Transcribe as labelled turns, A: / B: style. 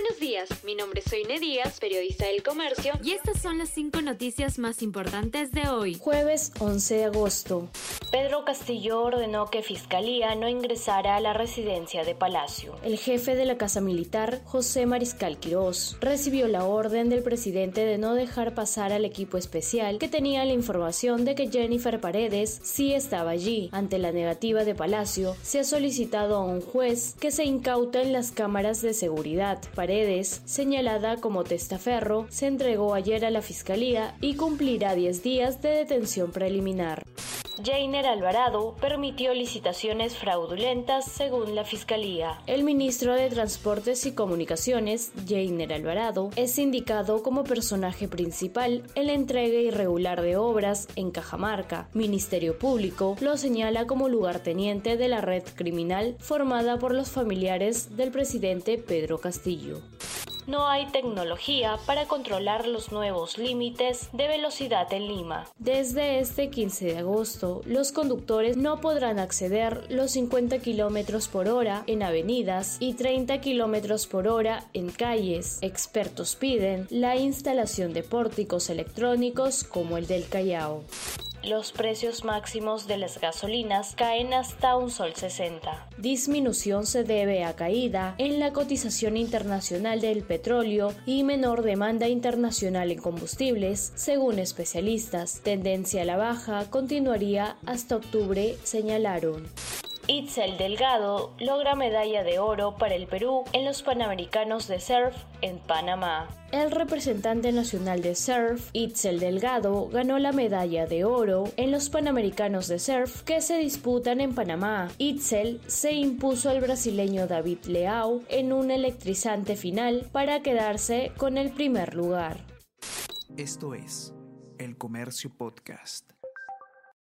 A: Buenos días, mi nombre es Soine Díaz, periodista del Comercio,
B: y estas son las cinco noticias más importantes de hoy.
C: Jueves 11 de agosto. Pedro Castillo ordenó que Fiscalía no ingresara a la residencia de Palacio. El jefe de la Casa Militar, José Mariscal Quirós, recibió la orden del presidente de no dejar pasar al equipo especial que tenía la información de que Jennifer Paredes sí estaba allí. Ante la negativa de Palacio, se ha solicitado a un juez que se incauten las cámaras de seguridad. Paredes, señalada como testaferro, se entregó ayer a la Fiscalía y cumplirá 10 días de detención preliminar. Jainer Alvarado permitió licitaciones fraudulentas según la Fiscalía. El ministro de Transportes y Comunicaciones, Jainer Alvarado, es indicado como personaje principal en la entrega irregular de obras en Cajamarca. Ministerio Público lo señala como lugarteniente de la red criminal formada por los familiares del presidente Pedro Castillo no hay tecnología para controlar los nuevos límites de velocidad en Lima. Desde este 15 de agosto, los conductores no podrán acceder los 50 km por hora en avenidas y 30 km por hora en calles. Expertos piden la instalación de pórticos electrónicos como el del Callao los precios máximos de las gasolinas caen hasta un sol 60. Disminución se debe a caída en la cotización internacional del petróleo y menor demanda internacional en combustibles, según especialistas. Tendencia a la baja continuaría hasta octubre, señalaron. Itzel Delgado logra medalla de oro para el Perú en los Panamericanos de Surf en Panamá. El representante nacional de surf, Itzel Delgado, ganó la medalla de oro en los Panamericanos de Surf que se disputan en Panamá. Itzel se impuso al brasileño David Leao en un electrizante final para quedarse con el primer lugar.
D: Esto es El Comercio Podcast.